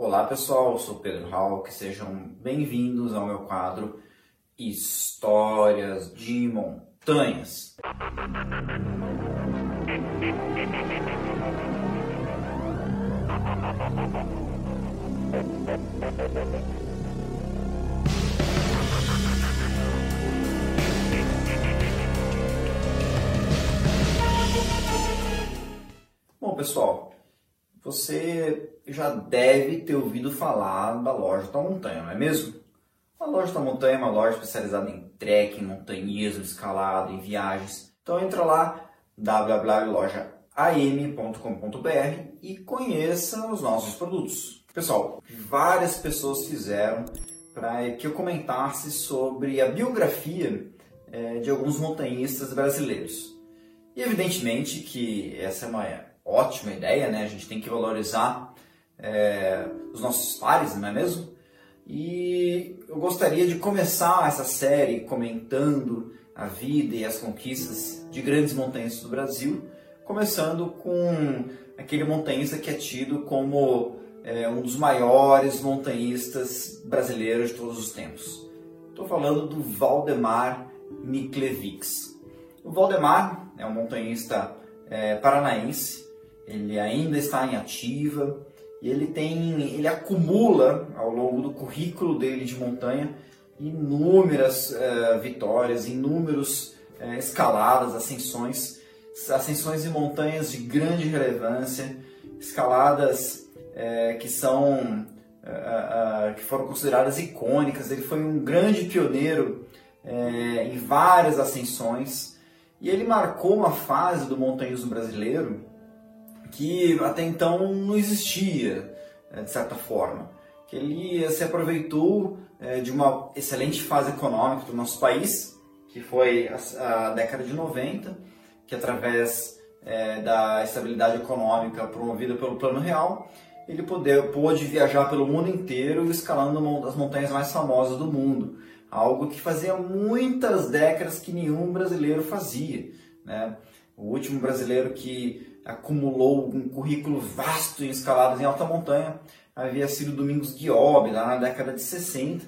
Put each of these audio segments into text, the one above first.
Olá pessoal, eu sou Pedro Hawk, sejam bem-vindos ao meu quadro Histórias de Montanhas. Bom pessoal, você já deve ter ouvido falar da Loja da Montanha, não é mesmo? A Loja da Montanha é uma loja especializada em trekking, montanhismo, escalada e viagens. Então entra lá www.lojaam.com.br e conheça os nossos produtos. Pessoal, várias pessoas fizeram para que eu comentasse sobre a biografia é, de alguns montanhistas brasileiros. E evidentemente que essa é uma ótima ideia, né? A gente tem que valorizar é, os nossos pares, não é mesmo? E eu gostaria de começar essa série comentando a vida e as conquistas de grandes montanhistas do Brasil, começando com aquele montanhista que é tido como é, um dos maiores montanhistas brasileiros de todos os tempos. Estou falando do Valdemar Miklevics. O Valdemar é um montanhista é, paranaense ele ainda está em ativa e ele tem, ele acumula ao longo do currículo dele de montanha inúmeras uh, vitórias, inúmeros uh, escaladas, ascensões, ascensões em montanhas de grande relevância, escaladas uh, que são que foram consideradas icônicas. Ele foi um grande pioneiro em várias ascensões e ele marcou uma fase do montanhismo brasileiro que até então não existia, né, de certa forma. Que ele se aproveitou é, de uma excelente fase econômica do nosso país, que foi a, década de 90, que através é, da estabilidade econômica promovida pelo Plano Real, ele poder, pôde viajar pelo mundo inteiro escalando as montanhas mais famosas do mundo. Algo que fazia muitas décadas que nenhum brasileiro fazia. Né? O último brasileiro que acumulou um currículo vasto em escaladas em alta montanha, havia sido Domingos Guiobi, lá na década de 60.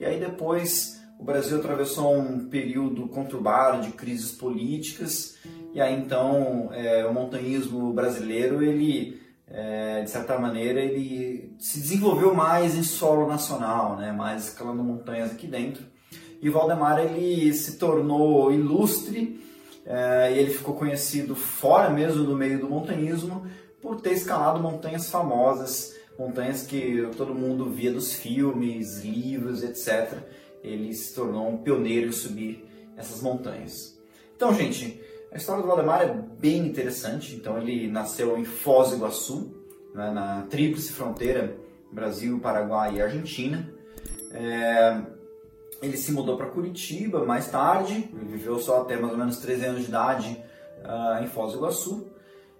E aí depois o Brasil atravessou um período conturbado de crises políticas, e aí então é, o montanhismo brasileiro, ele, é, de certa maneira, ele se desenvolveu mais em solo nacional, né, mais escalando montanhas aqui dentro. E Valdemar ele se tornou ilustre é, e ele ficou conhecido fora mesmo do meio do montanhismo por ter escalado montanhas famosas, montanhas que todo mundo via dos filmes, livros, etc. Ele se tornou um pioneiro em subir essas montanhas. Então, gente, a história do Valdemar é bem interessante. Então, ele nasceu em Foz do Iguaçu, né, na tríplice fronteira Brasil, Paraguai e Argentina. É, ele se mudou para Curitiba mais tarde, ele viveu só até mais ou menos 13 anos de idade uh, em Foz do Iguaçu.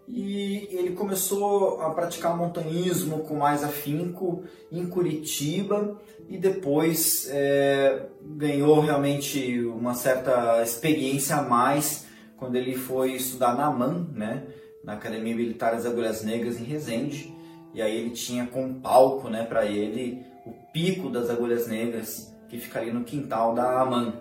E ele começou a praticar montanhismo com mais afinco em Curitiba e depois é, ganhou realmente uma certa experiência a mais quando ele foi estudar na AMAN, né, na Academia Militar das Agulhas Negras em Resende. E aí ele tinha como palco né, para ele o pico das Agulhas Negras que ficaria no quintal da Aman,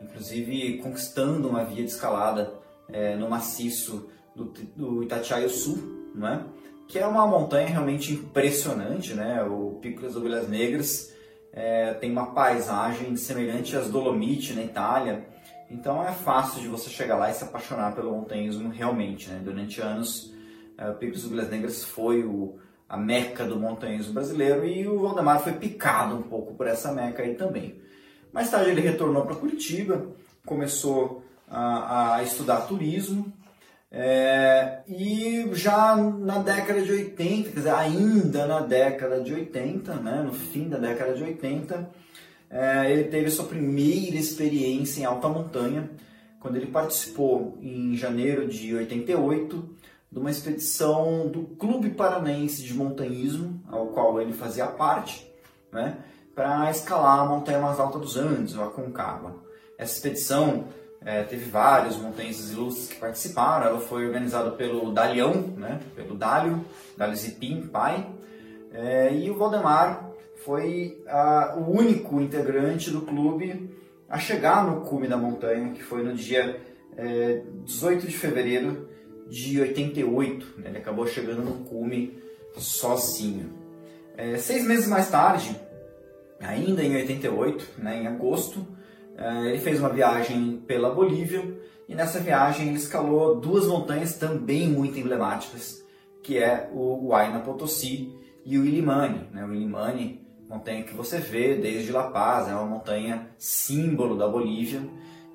inclusive conquistando uma via de escalada é, no maciço do, do Itatiaio Sul, não é? que é uma montanha realmente impressionante, né? o Pico das Ovelhas Negras é, tem uma paisagem semelhante às Dolomiti na Itália, então é fácil de você chegar lá e se apaixonar pelo montanhismo realmente. Né? Durante anos, é, o Pico das Ovelhas Negras foi o, a meca do montanhismo brasileiro e o Valdemar foi picado um pouco por essa meca aí também. Mais tarde ele retornou para Curitiba, começou a, a estudar turismo é, e já na década de 80, quer dizer, ainda na década de 80, né, no fim da década de 80, é, ele teve sua primeira experiência em alta montanha, quando ele participou em janeiro de 88 de uma expedição do Clube Paranaense de Montanhismo, ao qual ele fazia parte, né, para escalar a montanha mais alta dos Andes, o Aconcagua. Essa expedição é, teve vários montanhistas ilustres que participaram, ela foi organizada pelo Dalião, né, pelo Dálio, Dálio Zipim, pai, É, e o Valdemar foi a, o único integrante do clube a chegar no cume da montanha, que foi no dia é, 18 de fevereiro de 88. Né? Ele acabou chegando no cume sozinho. É, seis meses mais tarde, ainda em 88, né, em agosto, é, ele fez uma viagem pela Bolívia e nessa viagem ele escalou duas montanhas também muito emblemáticas, que é o Huayna Potosí e o Illimani. Né? O Illimani, montanha que você vê desde La Paz, é uma montanha símbolo da Bolívia.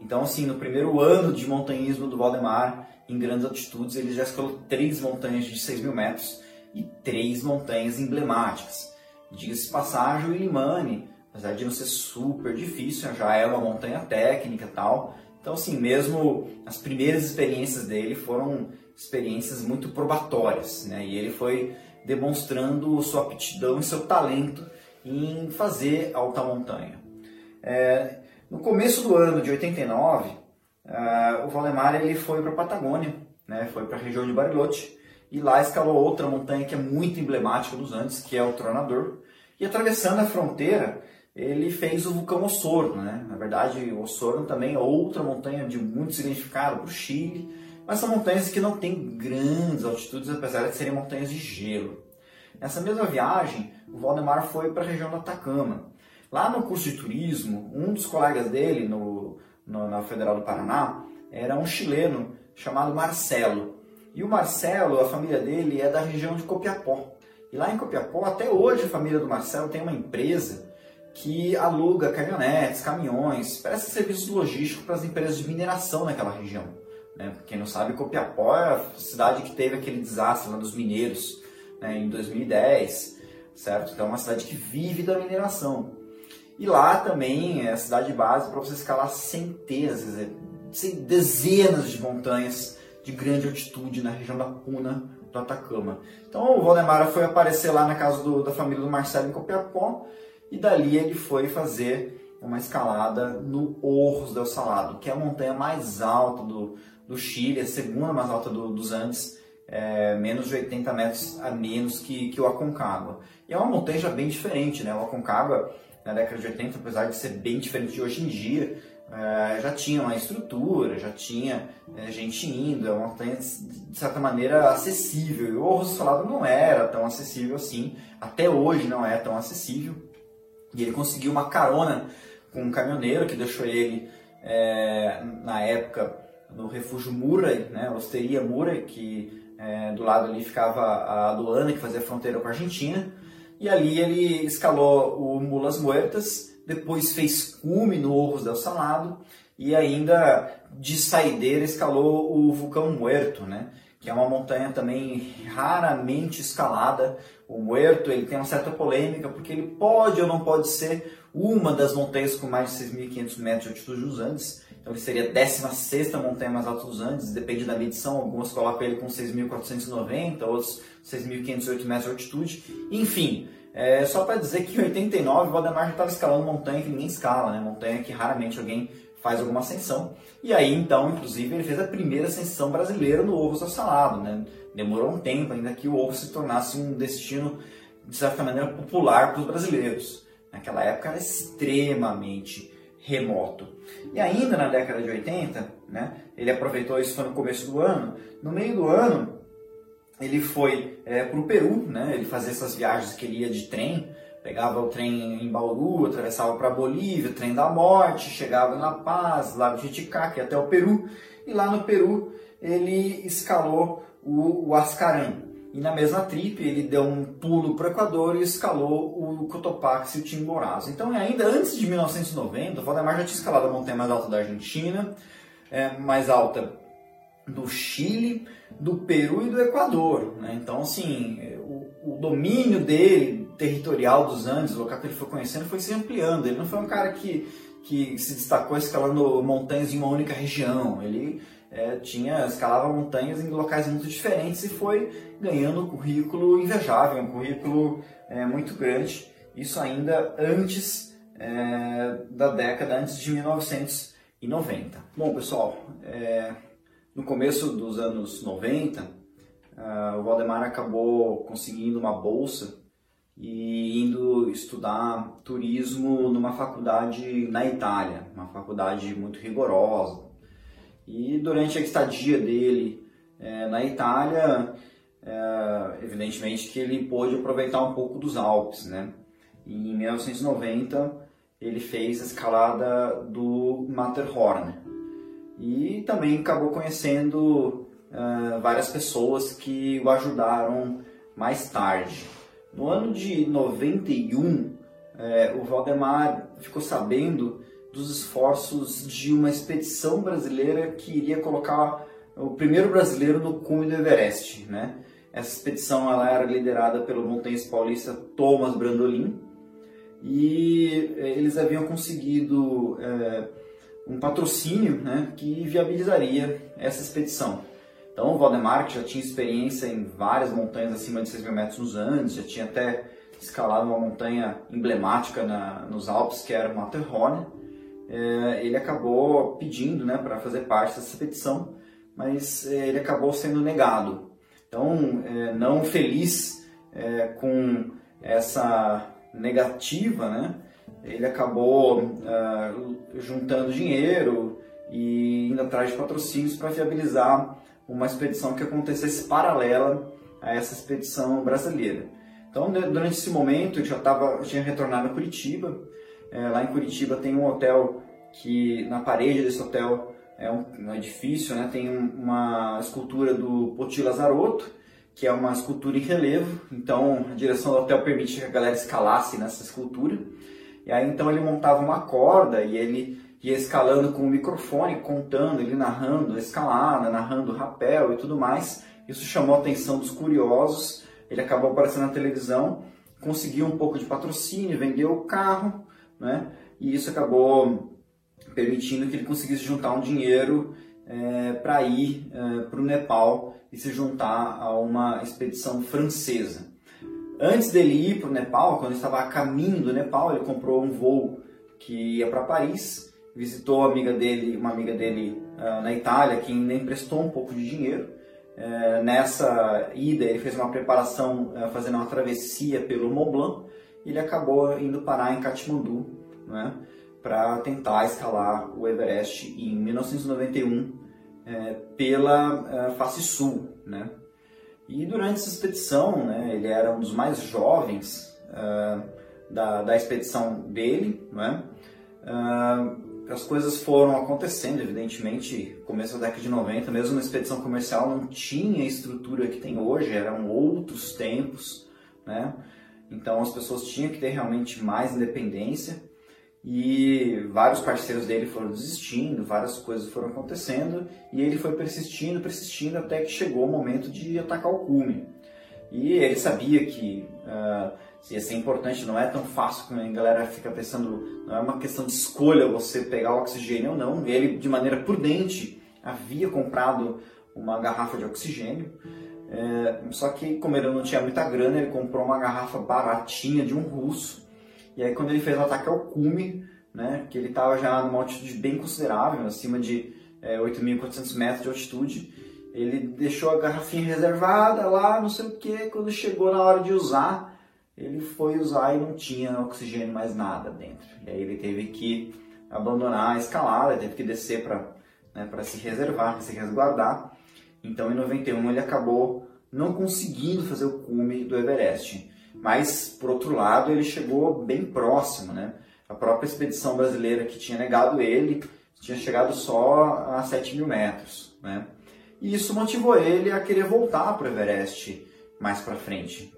Então, assim, no primeiro ano de montanhismo do Valdemar, em grandes altitudes, ele já escalou três montanhas de 6 mil metros e três montanhas emblemáticas. Diga-se passagem, o Illimani, apesar de não ser super difícil, já é uma montanha técnica tal. Então, assim, mesmo as primeiras experiências dele foram experiências muito probatórias, né? E ele foi demonstrando sua aptidão e seu talento em fazer alta montanha. É, no começo do ano de 89, uh, o Valdemar ele foi para a Patagônia, né? foi para a região de Bariloche, e lá escalou outra montanha que é muito emblemática dos Andes, que é o Tronador. E atravessando a fronteira, ele fez o vulcão Osorno. Né? Na verdade, Osorno também é outra montanha de muito significado para o Chile, mas são montanhas que não têm grandes altitudes, apesar de serem montanhas de gelo. Nessa mesma viagem, o Valdemar foi para a região do Atacama. Lá no curso de turismo, um dos colegas dele no, no, na Federal do Paraná era um chileno chamado Marcelo. E o Marcelo, a família dele é da região de Copiapó. E lá em Copiapó, até hoje, a família do Marcelo tem uma empresa que aluga caminhonetes, caminhões, presta serviços logísticos para as empresas de mineração naquela região. Né? Quem não sabe, Copiapó é a cidade que teve aquele desastre lá dos mineiros né, em 2010, certo? Então é uma cidade que vive da mineração. E lá também é a cidade base para você escalar centenas, dezenas de montanhas de grande altitude na região da Puna do Atacama. Então o Valdemar foi aparecer lá na casa do, da família do Marcelo em Copiapó e dali ele foi fazer uma escalada no Orros del Salado, que é a montanha mais alta do, do Chile, a segunda mais alta do, dos Andes, é, menos de 80 metros a menos que, que o Aconcagua. E é uma montanha já bem diferente, né? O Aconcagua na década de 80, apesar de ser bem diferente de hoje em dia, é, já tinha uma estrutura, já tinha é, gente indo, é uma montanha de certa maneira acessível. E o Orros Salado não era tão acessível assim, até hoje não é tão acessível. E ele conseguiu uma carona com um caminhoneiro que deixou ele é, na época no refúgio Murray, né, Osteria Murray, que é, do lado ali ficava a aduana que fazia fronteira com a Argentina. E ali ele escalou o Mulas Muertas, depois fez cume no Orros del Salado e ainda de saideira escalou o Vulcão Muerto, né? que é uma montanha também raramente escalada. O Muerto ele tem uma certa polêmica porque ele pode ou não pode ser uma das montanhas com mais de 6.500 metros de altitude dos Andes. Então ele seria a 16 montanha mais alta dos Andes, depende da medição. Algumas colocam ele com 6.490, outros 6.508 metros de altitude. Enfim, é, só para dizer que em 89 o Valdemar já estava escalando montanha que ninguém escala, né? montanha que raramente alguém faz alguma ascensão. E aí, então, inclusive, ele fez a primeira ascensão brasileira no Ovo Salado. Né? Demorou um tempo ainda que o Ovo se tornasse um destino, de certa maneira, popular para os brasileiros. Naquela época era extremamente remoto. E ainda na década de 80, né, ele aproveitou isso foi no começo do ano. No meio do ano, ele foi é, para o Peru, né, ele fazia essas viagens que ele ia de trem, pegava o trem em Bauru, atravessava para Bolívia, trem da morte, chegava La Paz, lá de Titicaca, até o Peru, e lá no Peru ele escalou o, o. E na mesma trip ele deu um pulo para o Equador e escalou o Cotopaxi e o Chimborazo. Então ainda antes de 1990, o Valdemar já tinha escalado a montanha mais alta da Argentina, é, mais alta do Chile, do Peru e do Equador. Né? Então assim, o, o, domínio dele, territorial dos Andes, o local que ele foi conhecendo, foi se ampliando. Ele não foi um cara que, que se destacou escalando montanhas em uma única região. Ele é, tinha escalava montanhas em locais muito diferentes e foi ganhando um currículo invejável, um currículo é, muito grande. Isso ainda antes é, da década, antes de 1990. Bom, pessoal, é, no começo dos anos 90, uh, o Valdemar acabou conseguindo uma bolsa e indo estudar turismo numa faculdade na Itália, uma faculdade muito rigorosa. E durante a estadia dele é, na Itália, é, evidentemente que ele pôde aproveitar um pouco dos Alpes, né? Em 1990 ele fez a escalada do Matterhorn e também acabou conhecendo uh, várias pessoas que o ajudaram mais tarde. No ano de 91, é, o Valdemar ficou sabendo dos esforços de uma expedição brasileira que iria colocar o primeiro brasileiro no cume do Everest. Né? Essa expedição ela era liderada pelo montanhista paulista Thomas Brandolin e é, eles haviam conseguido é, um patrocínio né, que viabilizaria essa expedição. Então, o Valdemar, que já tinha experiência em várias montanhas acima de 6 mil metros nos Andes, já tinha até escalado uma montanha emblemática na, nos Alpes, que era o Matterhorn, é, ele acabou pedindo né, para fazer parte dessa expedição, mas é, ele acabou sendo negado. Então, é, não feliz é, com essa negativa, né, ele acabou é, juntando dinheiro e indo atrás de patrocínios para viabilizar uma expedição que acontecesse paralela a essa expedição brasileira. Então, durante esse momento, eu já tava, tinha retornado a Curitiba. É, lá em Curitiba tem um hotel que, na parede desse hotel, é um, um edifício, né, tem uma escultura do Poti Lazarotto, que é uma escultura em relevo. Então, a direção do hotel permite que a galera escalasse nessa escultura. E aí, então, ele montava uma corda e ele ia escalando com o microfone, contando, ele narrando a escalada, narrando o rapel e tudo mais. Isso chamou a atenção dos curiosos. Ele acabou aparecendo na televisão, conseguiu um pouco de patrocínio, vendeu o carro, né? E isso acabou permitindo que ele conseguisse juntar um dinheiro é, para ir é, para o Nepal e se juntar a uma expedição francesa. Antes dele ir para o Nepal, quando estava a caminho do Nepal, ele comprou um voo que ia para Paris visitou a amiga dele, uma amiga dele uh, na Itália, que ainda emprestou um pouco de dinheiro. Uh, nessa ida, ele fez uma preparação uh, fazendo uma travessia pelo Mont Blanc ele acabou indo parar em Katmandu né, para tentar escalar o Everest em 1991 eh, pela face sul. Né. E durante essa expedição, né, ele era um dos mais jovens da, da expedição dele, né, as coisas foram acontecendo, evidentemente, começo da década de 90, mesmo uma expedição comercial não tinha a estrutura que tem hoje, eram outros tempos, né? Então as pessoas tinham que ter realmente mais independência e vários parceiros dele foram desistindo, várias coisas foram acontecendo e ele foi persistindo, persistindo até que chegou o momento de atacar o cume. E ele sabia que uh, ia ser importante, não é tão fácil como a galera fica pensando, não é uma questão de escolha você pegar o oxigênio ou não. Ele, de maneira prudente, havia comprado uma garrafa de oxigênio, é, só que como ele não tinha muita grana, ele comprou uma garrafa baratinha de um russo. E aí quando ele fez o ataque ao cume, né, que ele estava já numa altitude bem considerável, acima de é, 8.400 metros de altitude, ele deixou a garrafinha reservada lá, não sei o que, quando chegou na hora de usar, ele foi usar e não tinha oxigênio mais nada dentro. E aí ele teve que abandonar a escalada, teve que descer para né, se reservar, se resguardar. Então em 91 ele acabou não conseguindo fazer o cume do Everest. Mas, por outro lado, ele chegou bem próximo. Né? A própria expedição brasileira que tinha negado ele tinha chegado só a 7 mil metros. Né? E isso motivou ele a querer voltar para o Everest mais para frente.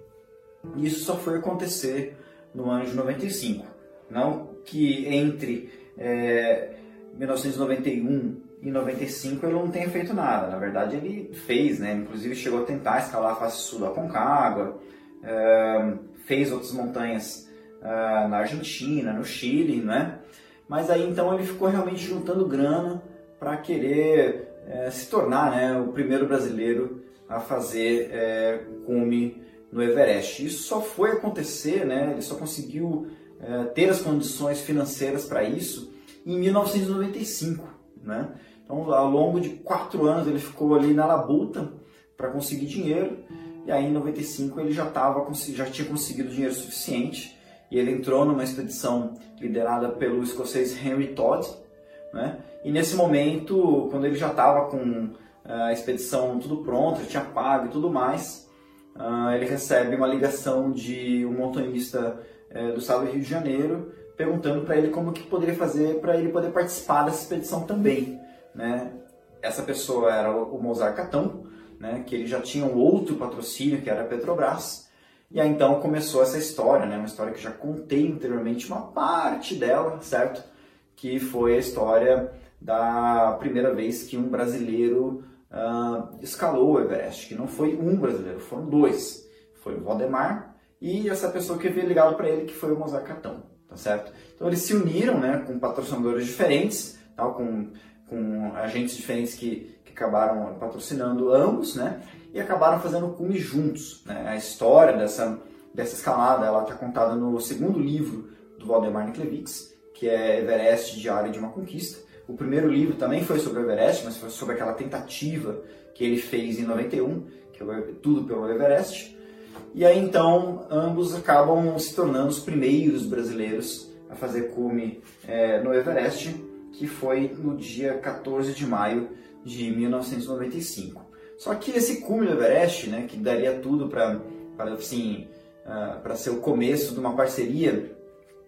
Isso só foi acontecer no ano de 95. Não que entre é, 1991 e 95 ele não tenha feito nada. Na verdade, ele fez, né? Inclusive chegou a tentar escalar a face sul da Concagua, é, fez outras montanhas é, na Argentina, no Chile, né? Mas aí então ele ficou realmente juntando grana para querer é, se tornar né, o primeiro brasileiro a fazer é, cume no Everest. Isso só foi acontecer, né, ele só conseguiu é, ter as condições financeiras para isso em 1995. Né? Então, ao longo de quatro anos, ele ficou ali na labuta para conseguir dinheiro. E aí em 95 ele já, tava, já tinha conseguido dinheiro suficiente. E ele entrou numa expedição liderada pelo escocês Henry Todd, né? E nesse momento, quando ele já estava com eh, a expedição tudo pronto, já tinha pago e tudo mais, uh, ele recebe uma ligação de um montanhista uh, do estado do Rio de Janeiro perguntando para ele como que poderia fazer para ele poder participar dessa expedição também, né? Essa pessoa era o Mozart Catão, né? Que ele já tinha um outro patrocínio que era a Petrobras. E aí então começou essa história, né? Uma história que já contei anteriormente uma parte dela, certo? Que foi a história da primeira vez que um brasileiro uh, escalou o Everest, que não foi um brasileiro, foram dois. Foi o Valdemar e essa pessoa que veio ligado para ele, que foi o Mozart Catão, tá certo? Então eles se uniram, né, com patrocinadores diferentes, tal, com, com agentes diferentes que, que acabaram patrocinando ambos, né, e acabaram fazendo cume juntos. Né? A história dessa, dessa escalada, ela está contada no segundo livro do Valdemar Niklevix, que é Everest, Diário de uma Conquista, o primeiro livro também foi sobre o Everest, mas foi sobre aquela tentativa que ele fez em 91, que é tudo pelo Everest. E aí então ambos acabam se tornando os primeiros brasileiros a fazer cume é, no Everest, que foi no dia 14 de maio de 1995. Só que esse cume do Everest, né, que daria tudo para assim, uh, para ser o começo de uma parceria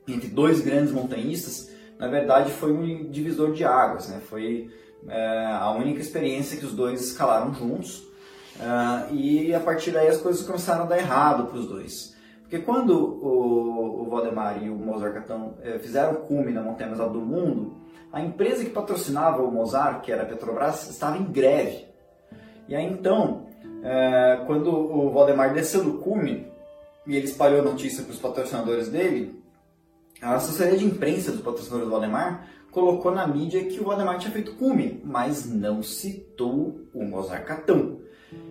entre dois grandes montanhistas, na verdade foi um divisor de águas, né? Foi é, a única experiência que os dois escalaram juntos uh, e a partir daí as coisas começaram a dar errado para os dois. Porque quando o, o Valdemar e o Mozart Catão é, fizeram o cume na montanha mais alta do mundo, a empresa que patrocinava o Mozart, que era a Petrobras, estava em greve. E aí então, é, quando o Valdemar desceu do cume e ele espalhou a notícia para os patrocinadores dele, a assessoria de imprensa do patrocinador do Valdemar colocou na mídia que o Valdemar tinha feito cume, mas não citou o Mozart Catão.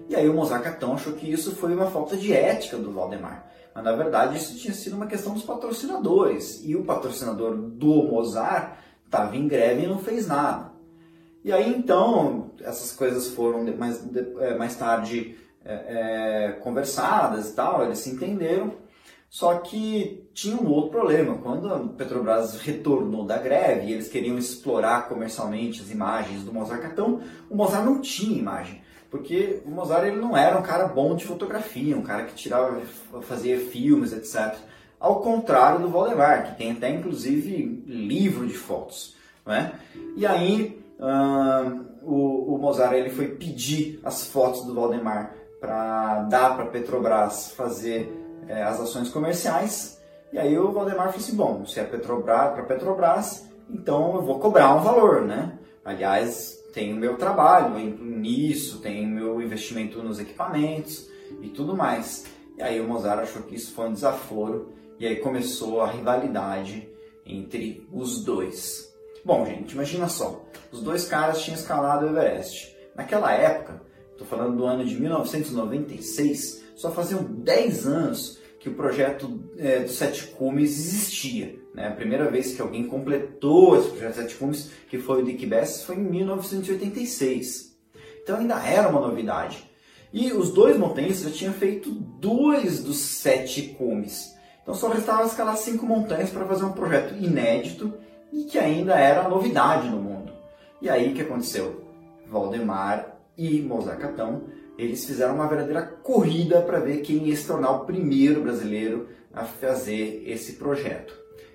E aí o Mozart Catão achou que isso foi uma falta de ética do Valdemar. Mas na verdade isso tinha sido uma questão dos patrocinadores. E o patrocinador do Mozart estava em greve e não fez nada. E aí então essas coisas foram mais, é, mais tarde é, é, conversadas e tal, eles se entenderam. Só que tinha um outro problema. Quando a Petrobras retornou da greve e eles queriam explorar comercialmente as imagens do Mozart Catão, o Mozart não tinha imagem. Porque o Mozart ele não era um cara bom de fotografia, um cara que tirava, fazia filmes, etc. Ao contrário do Valdemar, que tem até inclusive livro de fotos. Né? E aí o, o Mozart ele foi pedir as fotos do Valdemar para dar para Petrobras fazer é, as ações comerciais. E aí o Valdemar falou assim, bom, se é Petrobras para Petrobras, então eu vou cobrar um valor, né? Aliás, tem o meu trabalho nisso, tem o meu investimento nos equipamentos e tudo mais. E aí o Mozart achou que isso foi um desaforo e aí começou a rivalidade entre os dois. Bom, gente, imagina só, os dois caras tinham escalado o Everest. Naquela época, estou falando do ano de 1996, só faziam 10 anos que o projeto é, dos Sete Cumes existia. Né? A primeira vez que alguém completou esse projeto Sete Cumes, que foi o Dick Bess, foi em 1986. Então ainda era uma novidade. E os dois montanhistas já tinham feito dois dos sete cumes. Então só restava escalar cinco montanhas para fazer um projeto inédito e que ainda era novidade no mundo. E aí o que aconteceu? Valdemar e Mozart Catão eles fizeram uma verdadeira corrida para ver quem ia se tornar o primeiro brasileiro a fazer esse projeto.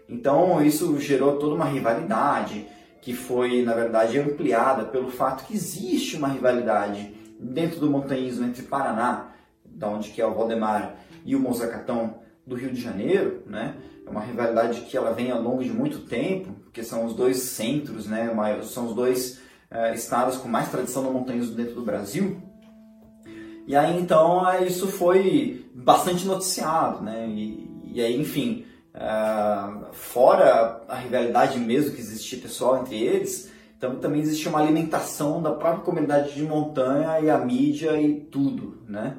Então isso gerou toda uma rivalidade que foi, na verdade, ampliada pelo fato que existe uma rivalidade dentro do montanhismo entre Paraná, da onde que é o Valdemar, e o Mozacatão do Rio de Janeiro, né? É uma rivalidade que ela vem ao longo de muito tempo, porque são os dois centros, né? São os dois uh, estados com mais tradição no montanhismo dentro do Brasil. E aí então é, isso foi bastante noticiado, né? E, e aí, enfim, uh, fora a rivalidade mesmo que existia pessoal entre eles, então também existia uma alimentação da própria comunidade de montanha e a mídia e tudo, né?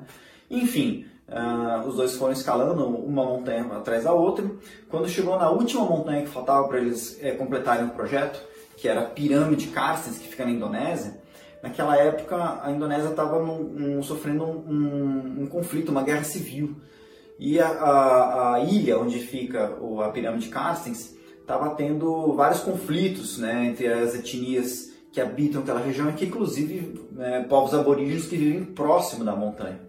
Enfim, uh, os dois foram escalando uma montanha atrás da outra. Quando chegou na última montanha que faltava para eles é, completarem o projeto, que era a Pirâmide Carstens, que fica na Indonésia, naquela época a Indonésia estava sofrendo um, um, conflito, uma guerra civil. E a, a, a ilha onde fica o, a pirâmide Carstens estava tendo vários conflitos né, entre as etnias que habitam aquela região e que inclusive né, povos aborígenes que vivem próximo da montanha.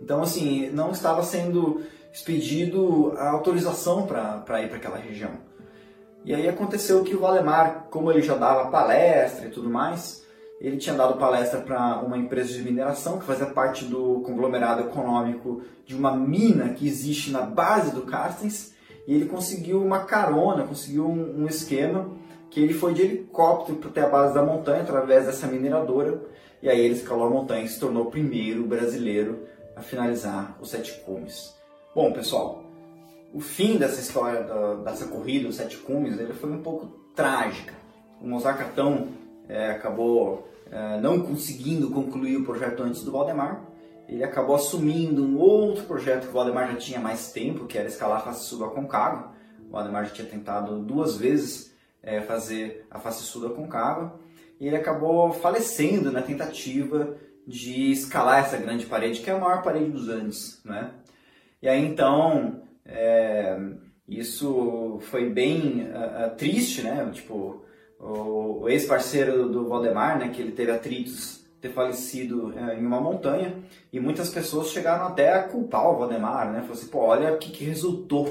Então assim, não estava sendo expedido a autorização para ir para aquela região. E aí aconteceu que o Valdemar, como ele já dava palestra e tudo mais, ele tinha dado palestra para uma empresa de mineração que fazia parte do conglomerado econômico de uma mina que existe na base do Carstens e ele conseguiu uma carona, conseguiu um, um esquema que ele foi de helicóptero até a base da montanha através dessa mineradora e aí ele escalou a montanha e se tornou o primeiro brasileiro a finalizar os sete cumes. Bom, pessoal, o fim dessa história dessa corrida, os sete cumes, ele foi um pouco trágica. O Mozart Catão é, acabou é, não conseguindo concluir o projeto antes do Valdemar. Ele acabou assumindo um outro projeto que o Valdemar já tinha mais tempo, que era escalar a face sul da Concagua. O Valdemar já tinha tentado duas vezes é, fazer a face sul da Concagua. E ele acabou falecendo na tentativa de escalar essa grande parede, que é a maior parede dos Andes. Né? E aí então, é, isso foi bem uh, uh, triste, né? Tipo, o, o ex-parceiro do Valdemar, né, que ele teve atritos, ter falecido é, em uma montanha, e muitas pessoas chegaram até a culpar o Valdemar, né? Falaram assim, pô, olha o que, que resultou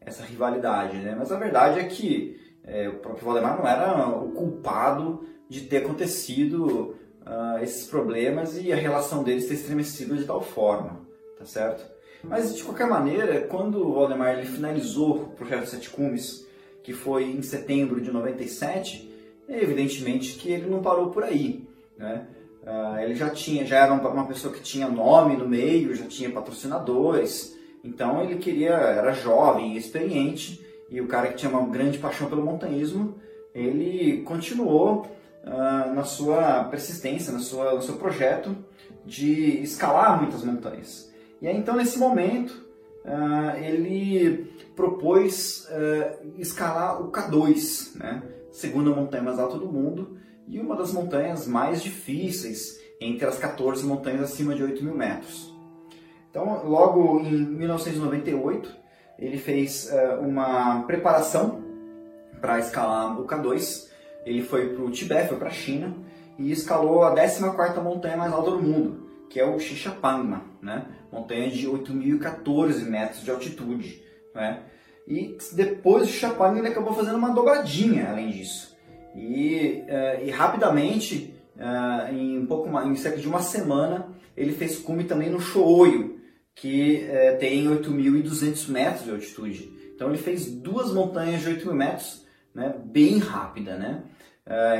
essa rivalidade, né? Mas a verdade é que é, o próprio Valdemar não era o culpado de ter acontecido uh, esses problemas e a relação deles ter estremecido de tal forma, tá certo? Mas de qualquer maneira, quando o Valdemar ele finalizou o projeto Sete Cumes, que foi em setembro de 97, é evidentemente que ele não parou por aí. Né? Uh, ele já tinha, já era uma pessoa que tinha nome no meio, já tinha patrocinadores, então ele queria, era jovem, experiente, e o cara que tinha uma grande paixão pelo montanhismo, ele continuou uh, na sua persistência, na sua, no seu projeto de escalar muitas montanhas. E aí, então, nesse momento, uh, ele propôs uh, escalar o K2, né? segunda montanha mais alta do mundo e uma das montanhas mais difíceis entre as 14 montanhas acima de 8 mil metros. Então, logo em 1998, ele fez uh, uma preparação para escalar o K2. Ele foi para o Tibete, foi para a China e escalou a 14ª montanha mais alta do mundo, que é o Xixapangma, né? montanha de 8.014 metros de altitude. Né? E depois o Chapang ele acabou fazendo uma dobradinha além disso. E, uh, e rapidamente, uh, em um pouco mais, em cerca de uma semana, ele fez cume também no Shooyo, que uh, tem 8.200 metros de altitude. Então ele fez duas montanhas de 8.000 metros, né, bem rápida, né?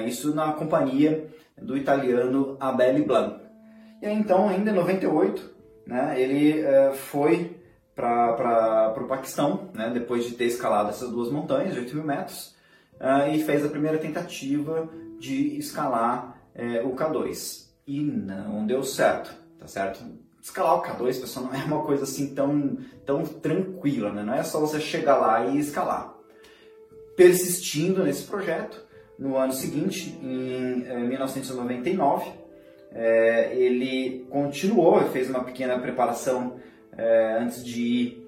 Isso na companhia do italiano Abele Blanc. E aí, então, ainda em 98, né, ele foi para o Paquistão, né, depois de ter escalado essas duas montanhas de 8 mil metros, uh, e fez a primeira tentativa de escalar é, o K2. E não deu certo, tá certo? Escalar o K2, pessoal, não é uma coisa assim tão, tão tranquila, né? não é só você chegar lá e escalar. Persistindo nesse projeto, no ano seguinte, em, em 1999, é, ele continuou, fez uma pequena preparação é, antes de ir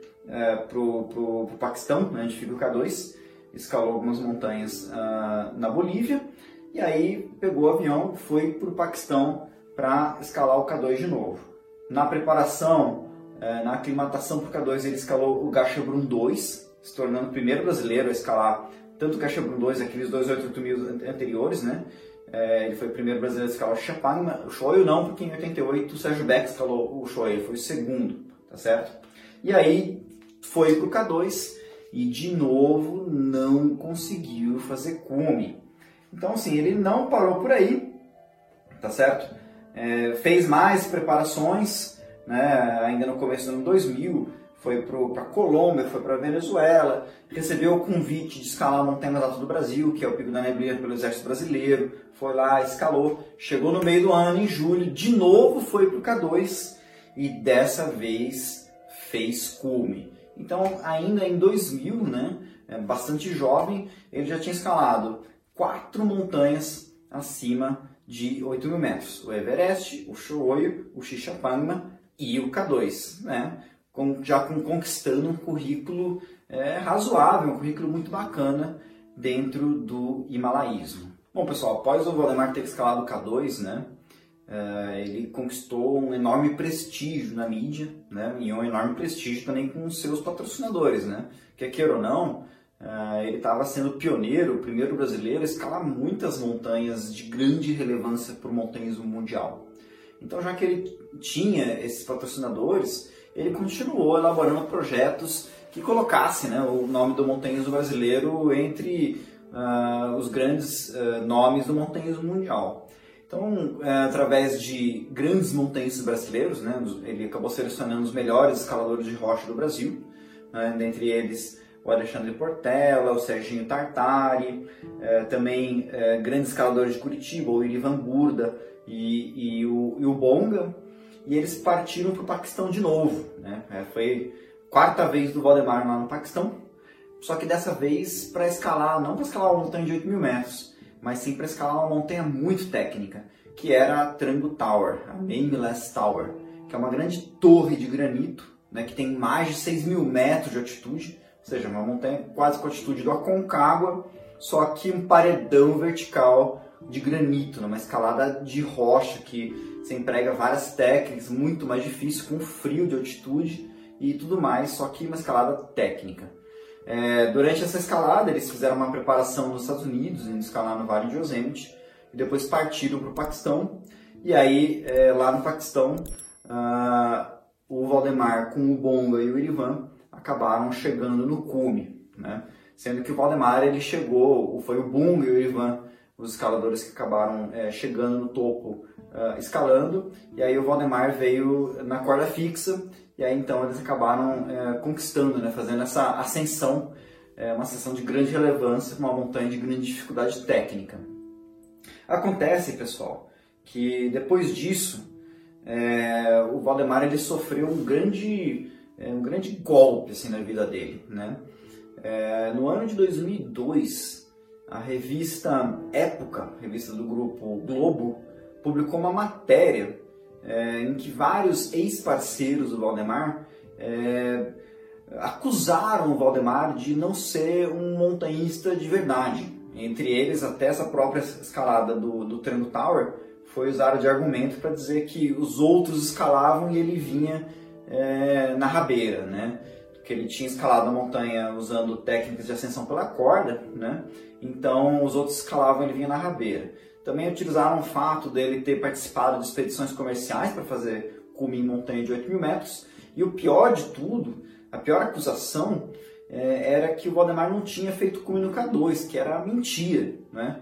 para o Paquistão, né, onde fica o K2, escalou algumas montanhas uh, na Bolívia e aí pegou o avião, foi para o Paquistão para escalar o K2 de novo. Na preparação, na aclimatação para o K2, ele escalou o Gachabrun 2, se tornando o primeiro brasileiro a escalar tanto o Gachabrun 2, aqueles dois 88 mil anteriores, né? É, ele foi o primeiro brasileiro a escalar o Chapang, o Shoyu não, porque em 88 o Sérgio Beck escalou o Shoyu, ele foi o segundo tá certo? E aí foi pro K2 e de novo não conseguiu fazer cume. Então assim, ele não parou por aí, tá certo? É, fez mais preparações, né, ainda no começo do ano 2000, foi para Colômbia, foi para Venezuela, recebeu o convite de escalar a montanha mais alta do Brasil, que é o Pico da Neblina pelo Exército Brasileiro, foi lá, escalou, chegou no meio do ano, em julho, de novo foi para o K2 e dessa vez fez cume. Então, ainda em 2000, né, é bastante jovem, ele já tinha escalado quatro montanhas acima de 8 mil metros. O Everest, o Shoyo, o Xixapangma e o K2, né? Com, já com, conquistando um currículo é, razoável, um currículo muito bacana dentro do himalaísmo. Bom, pessoal, após o Valdemar ter escalado o K2, né? Uh, ele conquistou um enorme prestígio na mídia, né? E um enorme prestígio também com seus patrocinadores, né? Quer queira ou não, uh, ele estava sendo pioneiro, o primeiro brasileiro a escalar muitas montanhas de grande relevância para o montanhismo mundial. Então, já que ele tinha esses patrocinadores, ele continuou elaborando projetos que colocassem né, o nome do montanhismo brasileiro entre uh, os grandes nomes do montanhismo mundial. Então, é, através de grandes montanhistas brasileiros, né, ele acabou selecionando os melhores escaladores de rocha do Brasil, né, dentre eles o Alexandre Portela, o Serginho Tartari, é, também é, grandes escaladores de Curitiba, o Irivan Burda e, e, o, e o Bonga, e eles partiram para o Paquistão de novo. Né? É, foi quarta vez do Valdemar lá no Paquistão, só que dessa vez para escalar, não para escalar uma montanha de 8 mil metros, mas sim para escalar uma montanha muito técnica, que era a Trango Tower, a Nameless Tower, que é uma grande torre de granito, né, que tem mais de 6 mil metros de altitude, ou seja, uma montanha quase com a altitude do Aconcagua, só que um paredão vertical de granito, numa né, escalada de rocha que se emprega várias técnicas, muito mais difícil, com frio de altitude e tudo mais, só que uma escalada técnica. É, durante essa escalada, eles fizeram uma preparação nos Estados Unidos, indo escalar no Vale de Yosemite, e depois partiram para o Paquistão. E aí, é, lá no Paquistão, uh, o Valdemar com o Bonga e o Irivan acabaram chegando no cume, né? Sendo que o Valdemar ele chegou, foi o Bunga e o Irivan, os escaladores que acabaram é, chegando no topo, uh, escalando, e aí o Valdemar veio na corda fixa e aí então eles acabaram é, conquistando, né, fazendo essa ascensão, é, uma ascensão de grande relevância, uma montanha de grande dificuldade técnica. Acontece, pessoal, que depois disso é, o Valdemar ele sofreu um grande, é, um grande golpe assim, na vida dele. Né? É, no ano de 2002, a revista Época, revista do grupo Globo, publicou uma matéria é, em que vários ex-parceiros do Valdemar é, acusaram o Valdemar de não ser um montanhista de verdade. Entre eles, até essa própria escalada do, do Tower foi usada de argumento para dizer que os outros escalavam e ele vinha é, na rabeira, né? Que ele tinha escalado a montanha usando técnicas de ascensão pela corda, né? Então os outros escalavam e ele vinha na rabeira. Também utilizaram o fato dele ter participado de expedições comerciais para fazer cume em montanha de 8 mil metros. E o pior de tudo, a pior acusação, é, era que o Valdemar não tinha feito cume no K2, que era mentira. Né?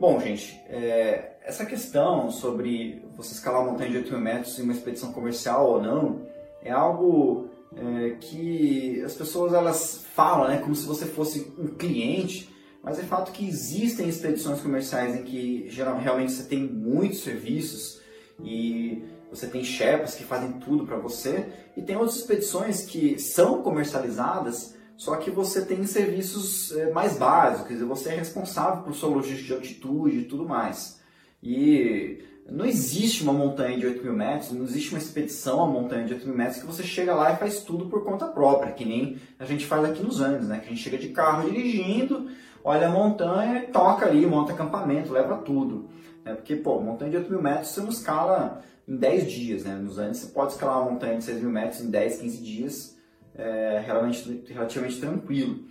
Bom, gente, é, essa questão sobre você escalar uma montanha de 8 mil metros em uma expedição comercial ou não, é algo é, que as pessoas elas falam né, como se você fosse um cliente mas é fato que existem expedições comerciais em que geralmente realmente você tem muitos serviços e você tem Sherpas que fazem tudo para você e tem outras expedições que são comercializadas, só que você tem serviços é, mais básicos, você é responsável por sua logística de altitude e tudo mais. E não existe uma montanha de 8 mil metros, não existe uma expedição a montanha de 8 mil metros que você chega lá e faz tudo por conta própria, que nem a gente faz aqui nos Andes, né? Que a gente chega de carro dirigindo, olha a montanha, toca ali, monta acampamento, leva tudo. Né? Porque, pô, montanha de 8 mil metros você não escala em 10 dias, né? Nos Andes você pode escalar uma montanha de 6 mil metros em 10, 15 dias, é, relativamente, relativamente tranquilo.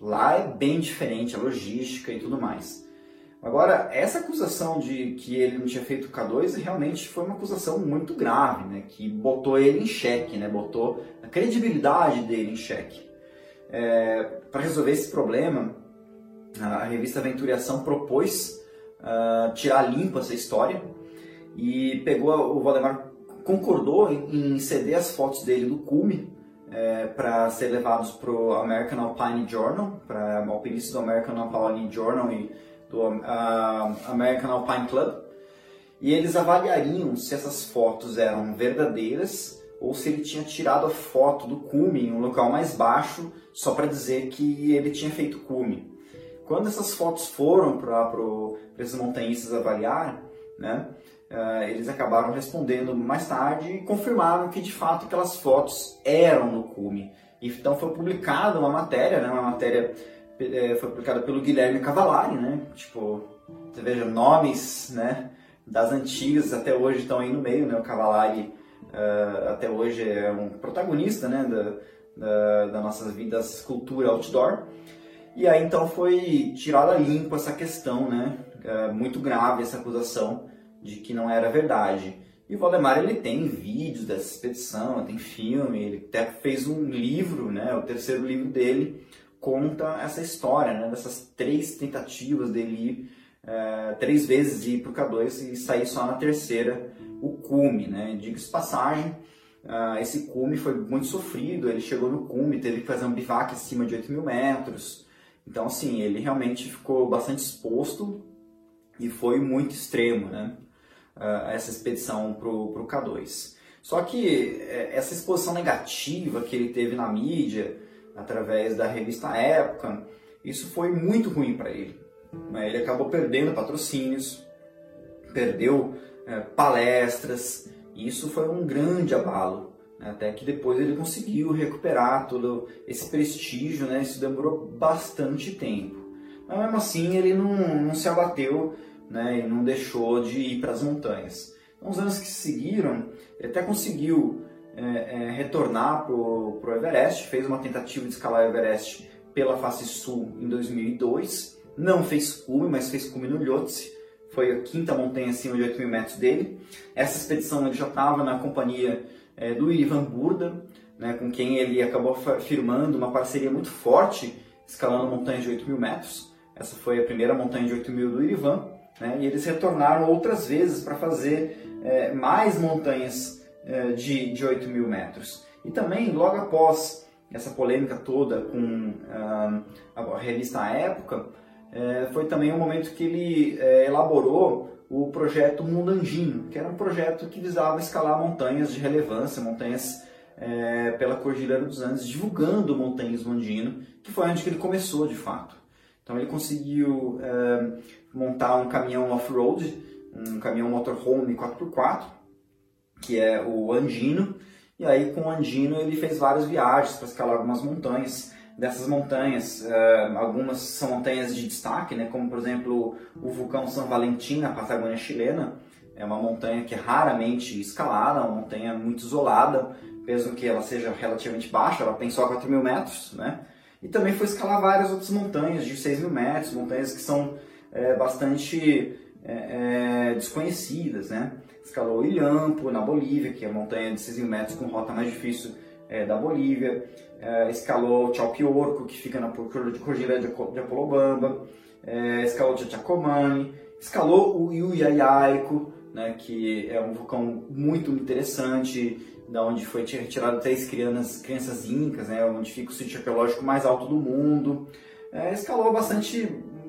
Lá é bem diferente a logística e tudo mais. Agora, essa acusação de que ele não tinha feito o K2 realmente foi uma acusação muito grave, né? que botou ele em xeque, né? botou a credibilidade dele em xeque. É, Para resolver esse problema, a revista Venturiação propôs uh, tirar limpo essa história e pegou o Valdemar concordou em, em ceder as fotos dele do cume é, para ser levados para o American Alpine Journal, para alpinistas do American Alpine Journal e do uh, American Alpine Club, e eles avaliariam se essas fotos eram verdadeiras ou se ele tinha tirado a foto do cume em um local mais baixo só para dizer que ele tinha feito cume. Quando essas fotos foram para esses montanhistas avaliar, né? Uh, eles acabaram respondendo mais tarde e confirmaram que de fato aquelas fotos eram no cume. Então foi publicada uma matéria, né, uma matéria é, foi publicada pelo Guilherme Cavallari, né? Tipo, você veja nomes, né? Das antigas até hoje estão aí no meio, né? O Cavallari uh, até hoje é um protagonista, né? Da, da, da nossas vidas cultura outdoor. E aí então foi tirada limpo essa questão, né? Uh, muito grave essa acusação de que não era verdade. E o Valdemar ele tem vídeos dessa expedição, tem filme, ele até fez um livro, né? O terceiro livro dele conta essa história, né? Dessas três tentativas dele ir é, três vezes ir para o K2 e sair só na terceira o cume, né? Diga-se passagem, uh, esse cume foi muito sofrido, ele chegou no cume, teve que fazer um bivac acima de 8 mil metros, então assim, ele realmente ficou bastante exposto e foi muito extremo, né? Uh, essa expedição para o K2. Só que essa exposição negativa que ele teve na mídia, através da revista Época, isso foi muito ruim para ele. Né? Ele acabou perdendo patrocínios, perdeu é, palestras, e isso foi um grande abalo. Né? Até que depois ele conseguiu recuperar todo esse prestígio, né? isso demorou bastante tempo. Mas mesmo assim ele não, não se abateu né? e não deixou de ir para as montanhas. Então, os anos que seguiram, ele até conseguiu é, é, retornar para o Everest, fez uma tentativa de escalar o Everest pela face sul em 2002, não fez cume, mas fez cume no Lhotse, foi a quinta montanha acima de 8 mil metros dele. Essa expedição ele já estava na companhia é, do Ivan Burda, né, com quem ele acabou firmando uma parceria muito forte, escalando montanhas de 8 mil metros. Essa foi a primeira montanha de 8 mil do Ivan, né, e eles retornaram outras vezes para fazer é, mais montanhas de, de 8 mil metros. E também, logo após essa polêmica toda com ah, a revista A Época, é, foi também o momento que ele é, elaborou o projeto Mundandino, que era um projeto que visava escalar montanhas de relevância, montanhas é, pela Cordilheira dos Andes, divulgando o montanhismo andino, que foi onde que ele começou de fato. Então ele conseguiu é, montar um caminhão off-road, um caminhão motorhome 4x4, que é o Andino, e aí com o Andino ele fez várias viagens para escalar algumas montanhas, dessas montanhas. Uh, algumas são montanhas de destaque, né, como por exemplo o vulcão San Valentim na Patagônia chilena. É uma montanha que é raramente escalada, uma montanha muito isolada, mesmo que ela seja relativamente baixa, ela tem só 4 mil metros, né? E também foi escalar várias outras montanhas de 6 mil metros, montanhas que são é, bastante é, é, desconhecidas, né? Escalou Ilhampo, na Bolívia, que é montanha de 6 mil metros com rota mais difícil é, da Bolívia. É, escalou Chalpiorco, que fica na Cordilheira de, de Apolobamba, é, escalou Chachacomani, escalou o Iuiaiaico, né, que é um vulcão muito interessante, da onde foi retirado três crianças, crianças incas, né, onde fica o sítio arqueológico mais alto do mundo. É, escalou bastante,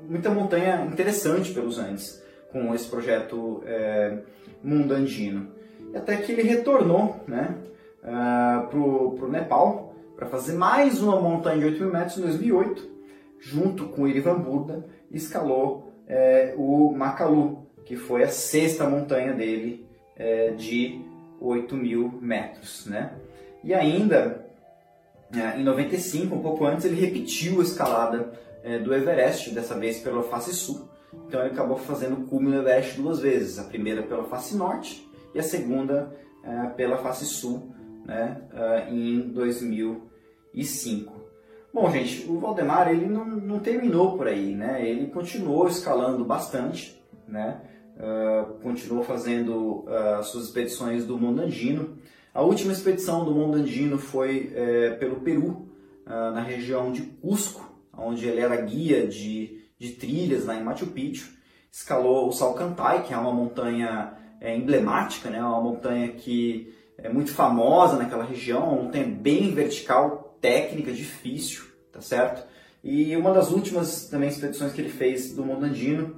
muita montanha interessante pelos Andes, com esse projeto é, Mundo Andino. E até que ele retornou né, uh, ah, para o Nepal, para fazer mais uma montanha de 8 mil metros em 2008, junto com Irivan Burda, escalou é, o Makalu, que foi a sexta montanha dele é, de 8 mil metros. Né? E ainda, é, em 95, um pouco antes, ele repetiu a escalada é, do Everest, dessa vez pela face sul. Então ele acabou fazendo o cume Everest duas vezes, a primeira pela face norte e a segunda é, pela face sul, né, uh, em 2005. Bom, gente, o Valdemar ele não, não terminou por aí, né? Ele continuou escalando bastante, né? Uh, continuou fazendo uh, suas expedições do mundo andino. A última expedição do mundo andino foi é, pelo Peru, uh, na região de Cusco, onde ele era guia de, de trilhas lá em Machu Picchu. Escalou o Salcantay, que é uma montanha é, emblemática, né? uma montanha que é muito famosa naquela região, uma montanha bem vertical, técnica, difícil, tá certo? E uma das últimas também expedições que ele fez do mundo andino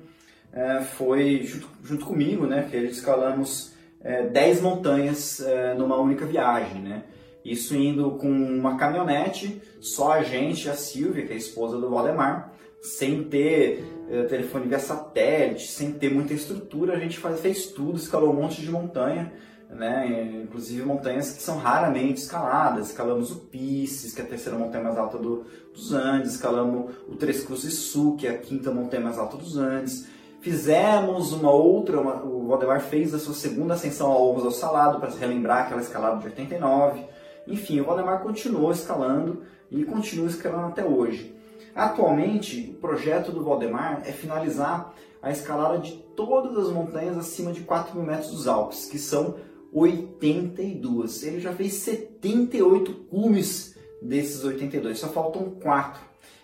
é, foi junto, junto, comigo, né? Que escalamos é, 10 montanhas é, numa única viagem, né? Isso indo com uma caminhonete, só a gente, a Silvia, que é a esposa do Valdemar, sem ter uh, telefone via satélite, sem ter muita estrutura, a gente faz, fez tudo, escalou um monte de montanha, né? inclusive montanhas que são raramente escaladas. Escalamos o Pisces, que é a terceira montanha mais alta do, dos Andes, escalamos o Três Cruzes Sul, que é a quinta montanha mais alta dos Andes. Fizemos uma outra, uma, o Valdemar fez a sua segunda ascensão ao Ovos ao Salado, para se relembrar aquela escalada de 89. Enfim, o Valdemar continuou escalando e continua escalando até hoje. Atualmente, o projeto do Valdemar é finalizar a escalada de todas as montanhas acima de 4 mil metros dos Alpes, que são 82. Ele já fez 78 cumes desses 82, só faltam 4.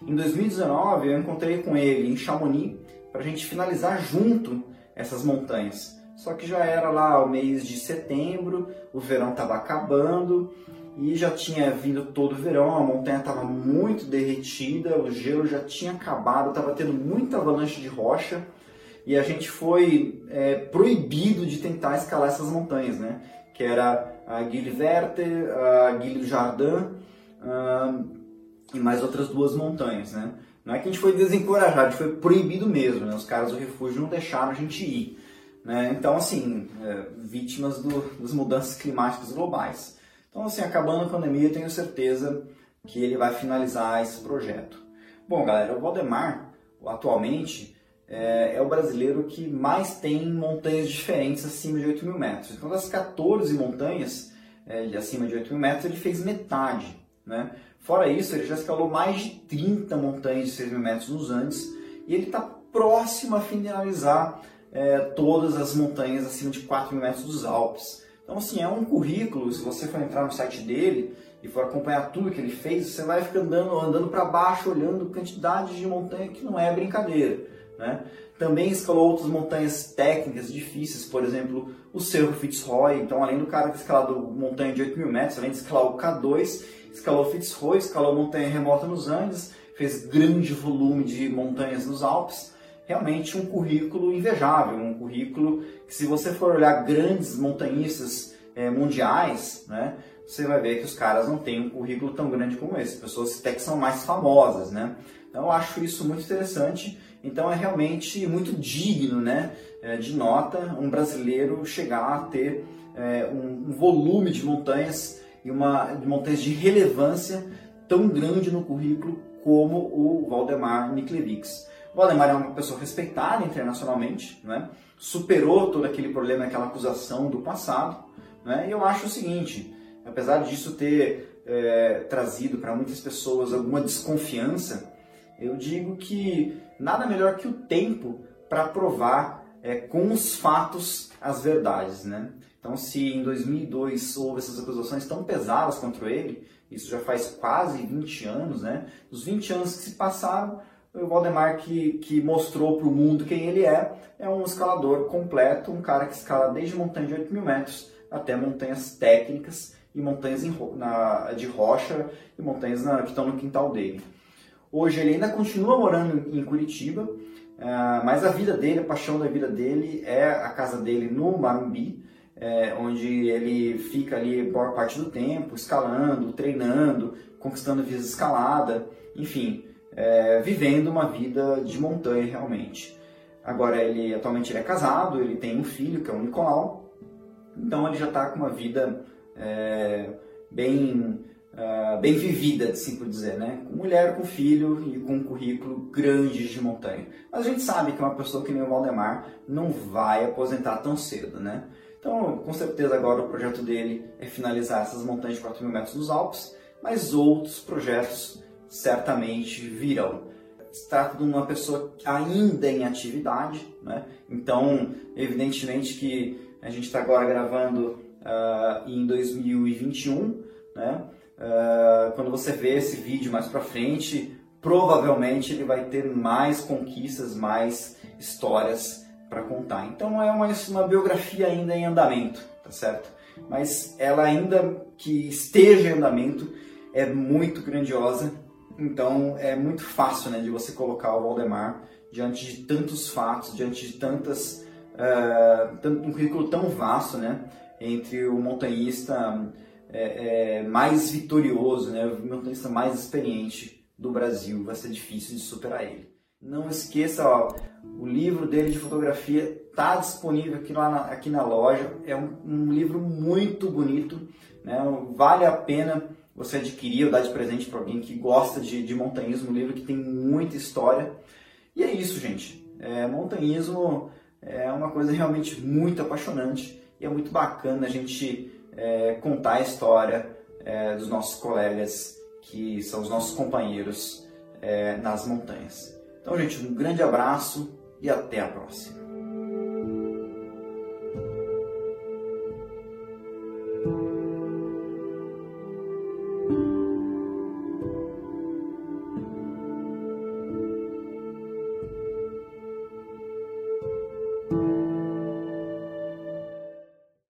Em 2019, eu encontrei com ele em Chamonix para a gente finalizar junto essas montanhas. Só que já era lá o mês de setembro, o verão estava acabando e já tinha vindo todo o verão, a montanha estava muito derretida, o gelo já tinha acabado, estava tendo muita avalanche de rocha e a gente foi é, proibido de tentar escalar essas montanhas, né? Que era a Verte, a Guilhe do Jardim uh, e mais outras duas montanhas, né? Não é que a gente foi desencorajado, a gente foi proibido mesmo, né? Os caras do refúgio não deixaram a gente ir. Né? Então, assim, é, vítimas do, das mudanças climáticas globais. Então, assim, acabando a pandemia, eu tenho certeza que ele vai finalizar esse projeto. Bom, galera, o Valdemar, atualmente, é, é, o brasileiro que mais tem montanhas diferentes acima de 8 mil metros. Então, das 14 montanhas é, de acima de 8 mil metros, ele fez metade. Né? Fora isso, ele já escalou mais de 30 montanhas de 6 mil metros nos Andes e ele está próximo a finalizar é, todas as montanhas acima de 4 mil metros dos Alpes. Então, assim, é um currículo, se você for entrar no site dele e for acompanhar tudo que ele fez, você vai ficar andando, andando para baixo, olhando quantidade de montanha que não é brincadeira. Né? Também escalou outras montanhas técnicas difíceis, por exemplo, o Cerro Fitzroy. Então, além do cara que escalou montanha de 8 mil metros, além de escalar o K2, escalou Fitzroy, escalou montanha remota nos Andes, fez grande volume de montanhas nos Alpes. Realmente um currículo invejável, um currículo que, se você for olhar grandes montanhistas é, mundiais, né, você vai ver que os caras não têm um currículo tão grande como esse. Pessoas até que são mais famosas, né? Então eu acho isso muito interessante então é realmente muito digno né, é, de nota um brasileiro chegar a ter é, um, volume de montanhas e uma de montanhas de relevância tão grande no currículo como o Valdemar Niklevics. O Valdemar é uma pessoa respeitada internacionalmente, né? superou todo aquele problema, aquela acusação do passado. Né? E eu acho o seguinte, apesar disso ter é, trazido para muitas pessoas alguma desconfiança, eu digo que nada melhor que o tempo para provar é, com os fatos as verdades, né? Então, se em 2002 houve essas acusações tão pesadas contra ele, isso já faz quase 20 anos, né? Os 20 anos que se passaram, o Valdemar que, que mostrou para o mundo quem ele é, é um escalador completo, um cara que escala desde montanha de 8 mil metros até montanhas técnicas e montanhas na, de rocha e montanhas na, que estão no quintal dele. Hoje ele ainda continua morando em Curitiba, ah, mas a vida dele, a paixão da vida dele é a casa dele no Marumbi, é, onde ele fica ali por parte do tempo, escalando, treinando, conquistando vias de escalada, enfim, é, vivendo uma vida de montanha realmente. Agora ele atualmente ele é casado, ele tem um filho que é o Nicolau, então ele já está com uma vida é, bem uh, bem vivida, assim por dizer, né? Com mulher, com filho e com um currículo grande de montanha. Mas a gente sabe que uma pessoa que nem o Valdemar não vai aposentar tão cedo, né? Então, com certeza agora o projeto dele é finalizar essas montanhas de 4 mil metros dos Alpes, mas outros projetos certamente virão. Se trata de uma pessoa ainda em atividade, né? então evidentemente que a gente está agora gravando uh, em 2021, né? Uh, quando você vê esse vídeo mais para frente, provavelmente ele vai ter mais conquistas, mais histórias para contar. Então é uma, uma biografia ainda em andamento, tá certo? Mas ela ainda que esteja em andamento é muito grandiosa, então é muito fácil né, de você colocar o Valdemar diante de tantos fatos, diante de tantas uh, um currículo tão vasto, né, entre o montanhista é, é, mais vitorioso, né, o montanhista mais experiente do Brasil. Vai ser difícil de superar ele. Não esqueça, ó, o livro dele de fotografia está disponível aqui, lá na, aqui na loja. É um, um livro muito bonito, né? vale a pena você adquirir ou dar de presente para alguém que gosta de, de montanhismo. Um livro que tem muita história. E é isso, gente. É, montanhismo é uma coisa realmente muito apaixonante e é muito bacana a gente é, contar a história é, dos nossos colegas que são os nossos companheiros é, nas montanhas. Então, gente, um grande abraço e até a próxima.